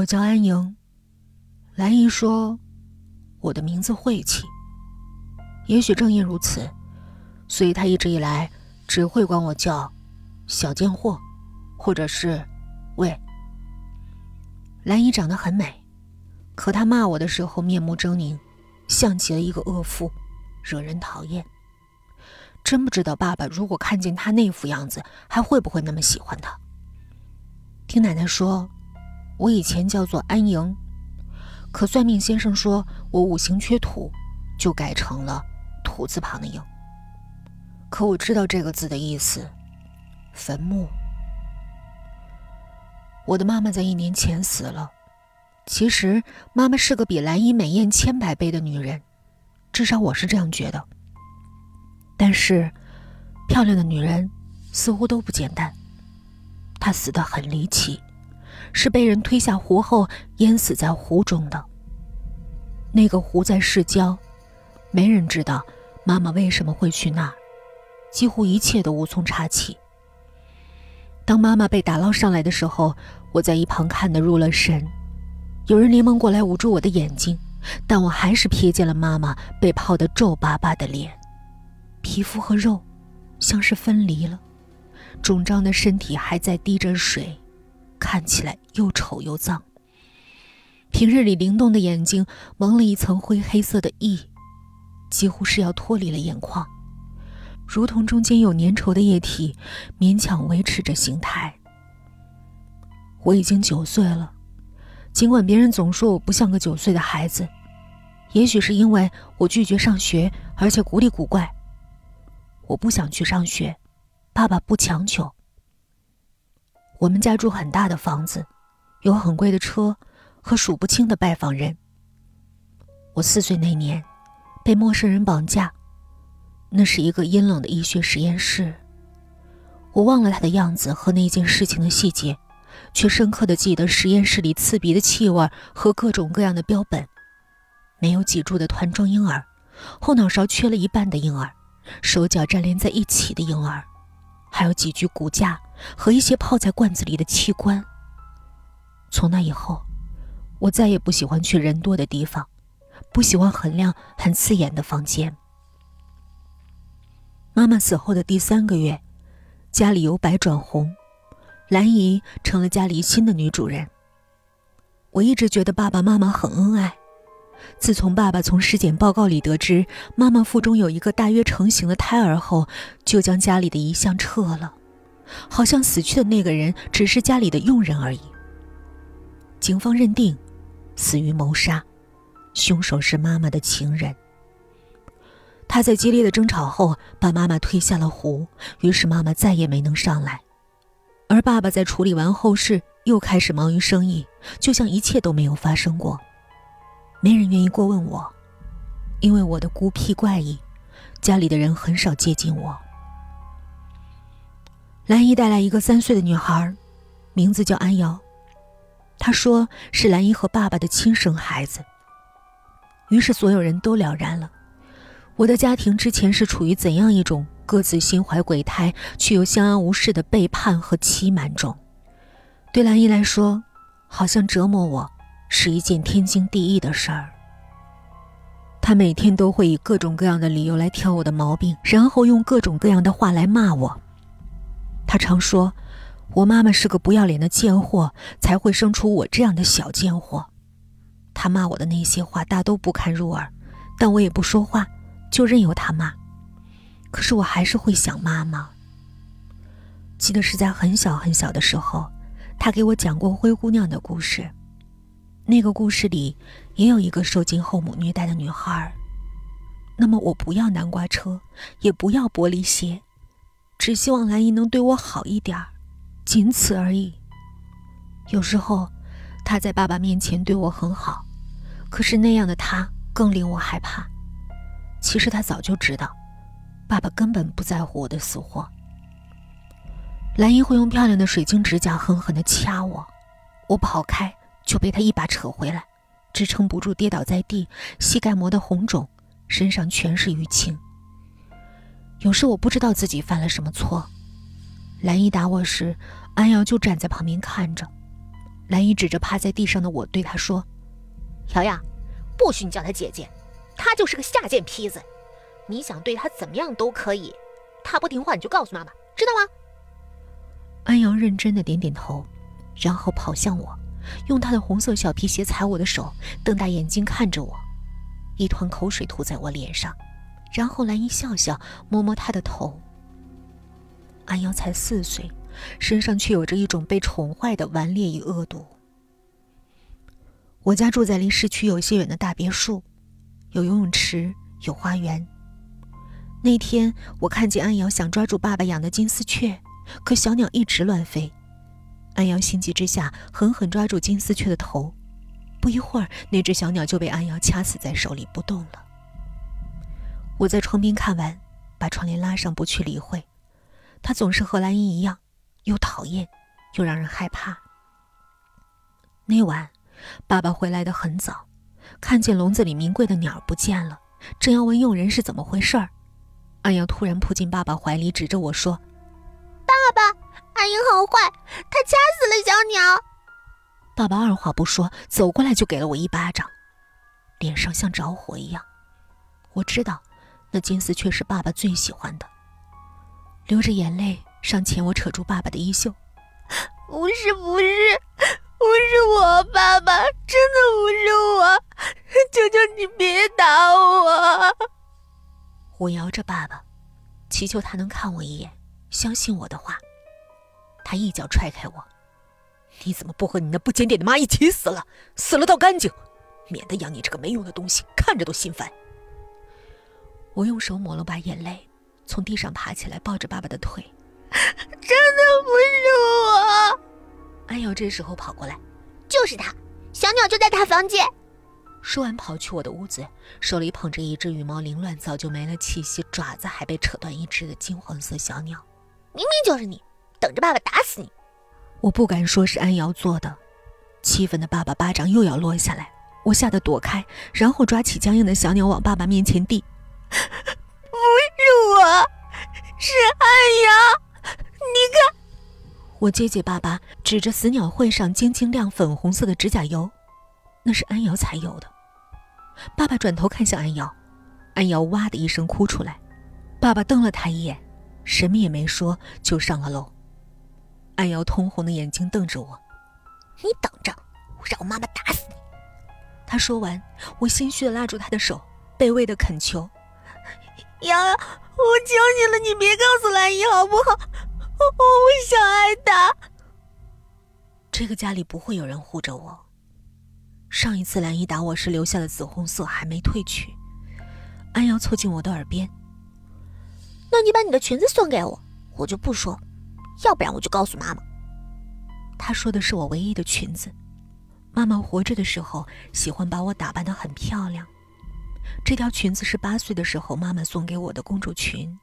我叫安莹。兰姨说，我的名字晦气。也许正因如此，所以她一直以来只会管我叫“小贱货”，或者是“喂”。兰姨长得很美，可她骂我的时候面目狰狞，像极了一个恶妇，惹人讨厌。真不知道爸爸如果看见她那副样子，还会不会那么喜欢她。听奶奶说，我以前叫做安莹，可算命先生说我五行缺土，就改成了土字旁的莹。可我知道这个字的意思，坟墓。我的妈妈在一年前死了。其实妈妈是个比蓝衣美艳千百倍的女人，至少我是这样觉得。但是，漂亮的女人似乎都不简单。她死得很离奇，是被人推下湖后淹死在湖中的。那个湖在市郊，没人知道妈妈为什么会去那儿，几乎一切都无从查起。当妈妈被打捞上来的时候，我在一旁看得入了神。有人连忙过来捂住我的眼睛，但我还是瞥见了妈妈被泡得皱巴巴的脸，皮肤和肉像是分离了，肿胀的身体还在滴着水，看起来又丑又脏。平日里灵动的眼睛蒙了一层灰黑色的翳，几乎是要脱离了眼眶。如同中间有粘稠的液体，勉强维持着形态。我已经九岁了，尽管别人总说我不像个九岁的孩子，也许是因为我拒绝上学，而且古里古怪。我不想去上学，爸爸不强求。我们家住很大的房子，有很贵的车和数不清的拜访人。我四岁那年，被陌生人绑架。那是一个阴冷的医学实验室。我忘了他的样子和那件事情的细节，却深刻的记得实验室里刺鼻的气味和各种各样的标本：没有脊柱的团状婴儿，后脑勺缺了一半的婴儿，手脚粘连在一起的婴儿，还有几具骨架和一些泡在罐子里的器官。从那以后，我再也不喜欢去人多的地方，不喜欢很亮很刺眼的房间。妈妈死后的第三个月，家里由白转红，兰姨成了家里新的女主人。我一直觉得爸爸妈妈很恩爱。自从爸爸从尸检报告里得知妈妈腹中有一个大约成型的胎儿后，就将家里的遗像撤了，好像死去的那个人只是家里的佣人而已。警方认定，死于谋杀，凶手是妈妈的情人。他在激烈的争吵后把妈妈推下了湖，于是妈妈再也没能上来。而爸爸在处理完后事，又开始忙于生意，就像一切都没有发生过。没人愿意过问我，因为我的孤僻怪异，家里的人很少接近我。兰姨带来一个三岁的女孩，名字叫安瑶，她说是兰姨和爸爸的亲生孩子。于是所有人都了然了。我的家庭之前是处于怎样一种各自心怀鬼胎却又相安无事的背叛和欺瞒中？对兰姨来说，好像折磨我是一件天经地义的事儿。她每天都会以各种各样的理由来挑我的毛病，然后用各种各样的话来骂我。他常说，我妈妈是个不要脸的贱货，才会生出我这样的小贱货。她骂我的那些话大都不堪入耳，但我也不说话。就任由他骂，可是我还是会想妈妈。记得是在很小很小的时候，他给我讲过灰姑娘的故事。那个故事里也有一个受尽后母虐待的女孩。那么我不要南瓜车，也不要玻璃鞋，只希望兰姨能对我好一点儿，仅此而已。有时候，她在爸爸面前对我很好，可是那样的她更令我害怕。其实他早就知道，爸爸根本不在乎我的死活。兰姨会用漂亮的水晶指甲狠狠地掐我，我跑开就被他一把扯回来，支撑不住跌倒在地，膝盖磨得红肿，身上全是淤青。有时我不知道自己犯了什么错，兰姨打我时，安瑶就站在旁边看着，兰姨指着趴在地上的我，对她说：“瑶瑶，不许你叫她姐姐，她就是个下贱坯子。你想对她怎么样都可以，她不听话你就告诉妈妈，知道吗？”安瑶认真的点点头，然后跑向我，用她的红色小皮鞋踩我的手，瞪大眼睛看着我，一团口水吐在我脸上，然后兰姨笑笑，摸摸她的头。安瑶才四岁。身上却有着一种被宠坏的顽劣与恶毒。我家住在离市区有些远的大别墅，有游泳池，有花园。那天我看见安瑶想抓住爸爸养的金丝雀，可小鸟一直乱飞。安瑶心急之下狠狠抓住金丝雀的头，不一会儿，那只小鸟就被安瑶掐死在手里不动了。我在窗边看完，把窗帘拉上，不去理会。他总是和兰英一样。又讨厌，又让人害怕。那晚，爸爸回来的很早，看见笼子里名贵的鸟不见了，正要问佣人是怎么回事儿，安阳突然扑进爸爸怀里，指着我说：“爸爸，安英好坏，她掐死了小鸟。”爸爸二话不说，走过来就给了我一巴掌，脸上像着火一样。我知道，那金丝雀是爸爸最喜欢的，流着眼泪。上前，我扯住爸爸的衣袖，不是，不是，不是我，爸爸，真的不是我，求求你别打我！我摇着爸爸，祈求他能看我一眼，相信我的话。他一脚踹开我，你怎么不和你那不检点的妈一起死了？死了倒干净，免得养你这个没用的东西，看着都心烦。我用手抹了把眼泪，从地上爬起来，抱着爸爸的腿。真的不是我，安瑶这时候跑过来，就是他，小鸟就在他房间。说完跑去我的屋子，手里捧着一只羽毛凌乱、早就没了气息、爪子还被扯断一只的金黄色小鸟。明明就是你，等着爸爸打死你！我不敢说是安瑶做的，气愤的爸爸巴掌又要落下来，我吓得躲开，然后抓起僵硬的小鸟往爸爸面前递。不是我，是安瑶。你看，我结结巴巴指着死鸟会上晶晶亮粉红色的指甲油，那是安瑶才有的。爸爸转头看向安瑶，安瑶哇的一声哭出来。爸爸瞪了他一眼，什么也没说，就上了楼。安瑶通红的眼睛瞪着我：“你等着，我让我妈妈打死你！”他说完，我心虚的拉住他的手，卑微的恳求：“瑶瑶，我求你了，你别告诉兰姨好不好？”我不想挨打。这个家里不会有人护着我。上一次兰姨打我时留下的紫红色还没褪去。安瑶凑近我的耳边：“那你把你的裙子送给我，我就不说；要不然我就告诉妈妈。”她说的是我唯一的裙子。妈妈活着的时候喜欢把我打扮得很漂亮。这条裙子是八岁的时候妈妈送给我的公主裙。